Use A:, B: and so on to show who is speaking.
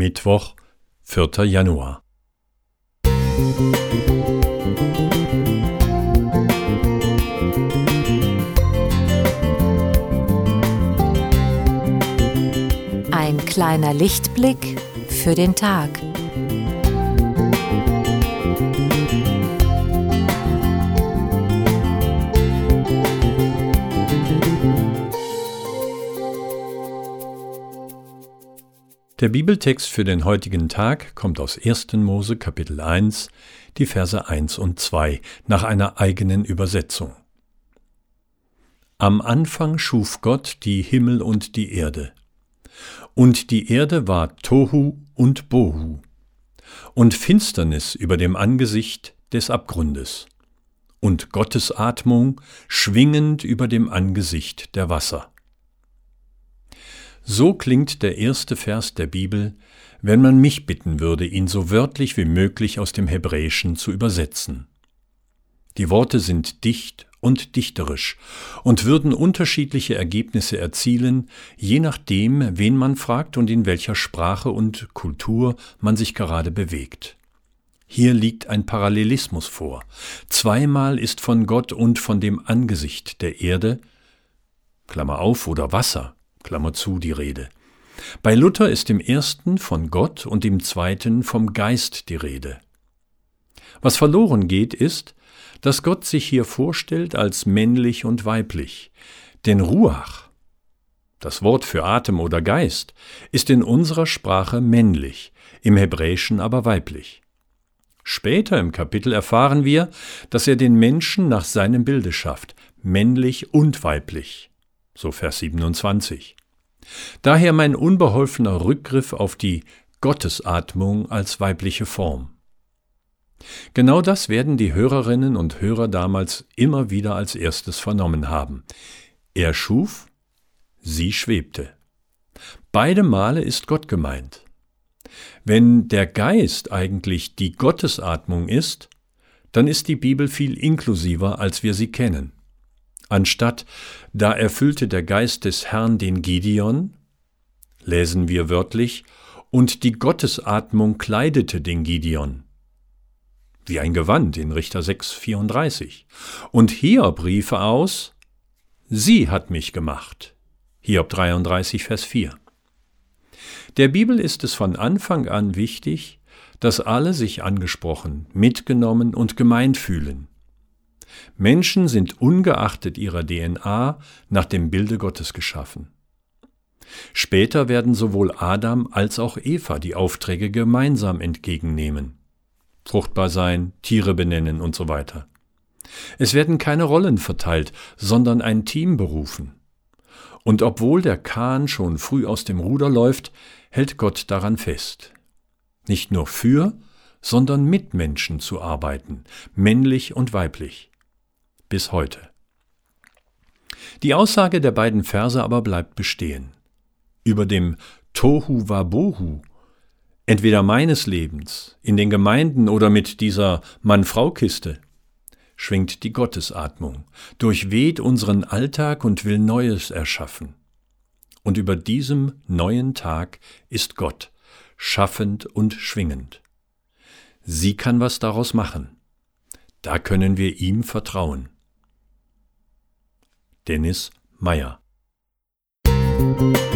A: Mittwoch, 4. Januar.
B: Ein kleiner Lichtblick für den Tag.
A: Der Bibeltext für den heutigen Tag kommt aus 1. Mose Kapitel 1, die Verse 1 und 2 nach einer eigenen Übersetzung. Am Anfang schuf Gott die Himmel und die Erde. Und die Erde war Tohu und Bohu und Finsternis über dem Angesicht des Abgrundes und Gottes Atmung schwingend über dem Angesicht der Wasser. So klingt der erste Vers der Bibel, wenn man mich bitten würde, ihn so wörtlich wie möglich aus dem Hebräischen zu übersetzen. Die Worte sind dicht und dichterisch und würden unterschiedliche Ergebnisse erzielen, je nachdem, wen man fragt und in welcher Sprache und Kultur man sich gerade bewegt. Hier liegt ein Parallelismus vor. Zweimal ist von Gott und von dem Angesicht der Erde, Klammer auf, oder Wasser, Klammer zu, die Rede. Bei Luther ist im ersten von Gott und im zweiten vom Geist die Rede. Was verloren geht, ist, dass Gott sich hier vorstellt als männlich und weiblich. Denn Ruach, das Wort für Atem oder Geist, ist in unserer Sprache männlich, im Hebräischen aber weiblich. Später im Kapitel erfahren wir, dass er den Menschen nach seinem Bilde schafft, männlich und weiblich so Vers 27. Daher mein unbeholfener Rückgriff auf die Gottesatmung als weibliche Form. Genau das werden die Hörerinnen und Hörer damals immer wieder als erstes vernommen haben. Er schuf, sie schwebte. Beide Male ist Gott gemeint. Wenn der Geist eigentlich die Gottesatmung ist, dann ist die Bibel viel inklusiver, als wir sie kennen. Anstatt da erfüllte der Geist des Herrn den Gideon, lesen wir wörtlich, und die Gottesatmung kleidete den Gideon. Wie ein Gewand in Richter 6, 34. Und Hiob rief aus, Sie hat mich gemacht. Hiob 33, Vers 4. Der Bibel ist es von Anfang an wichtig, dass alle sich angesprochen, mitgenommen und gemeint fühlen. Menschen sind ungeachtet ihrer DNA nach dem Bilde Gottes geschaffen. Später werden sowohl Adam als auch Eva die Aufträge gemeinsam entgegennehmen. Fruchtbar sein, Tiere benennen und so weiter. Es werden keine Rollen verteilt, sondern ein Team berufen. Und obwohl der Kahn schon früh aus dem Ruder läuft, hält Gott daran fest. Nicht nur für, sondern mit Menschen zu arbeiten, männlich und weiblich bis heute. Die Aussage der beiden Verse aber bleibt bestehen. Über dem Tohu Wabohu, entweder meines Lebens, in den Gemeinden oder mit dieser Mann-Frau-Kiste, schwingt die Gottesatmung, durchweht unseren Alltag und will Neues erschaffen. Und über diesem neuen Tag ist Gott, schaffend und schwingend. Sie kann was daraus machen. Da können wir ihm vertrauen. Dennis Meyer. Musik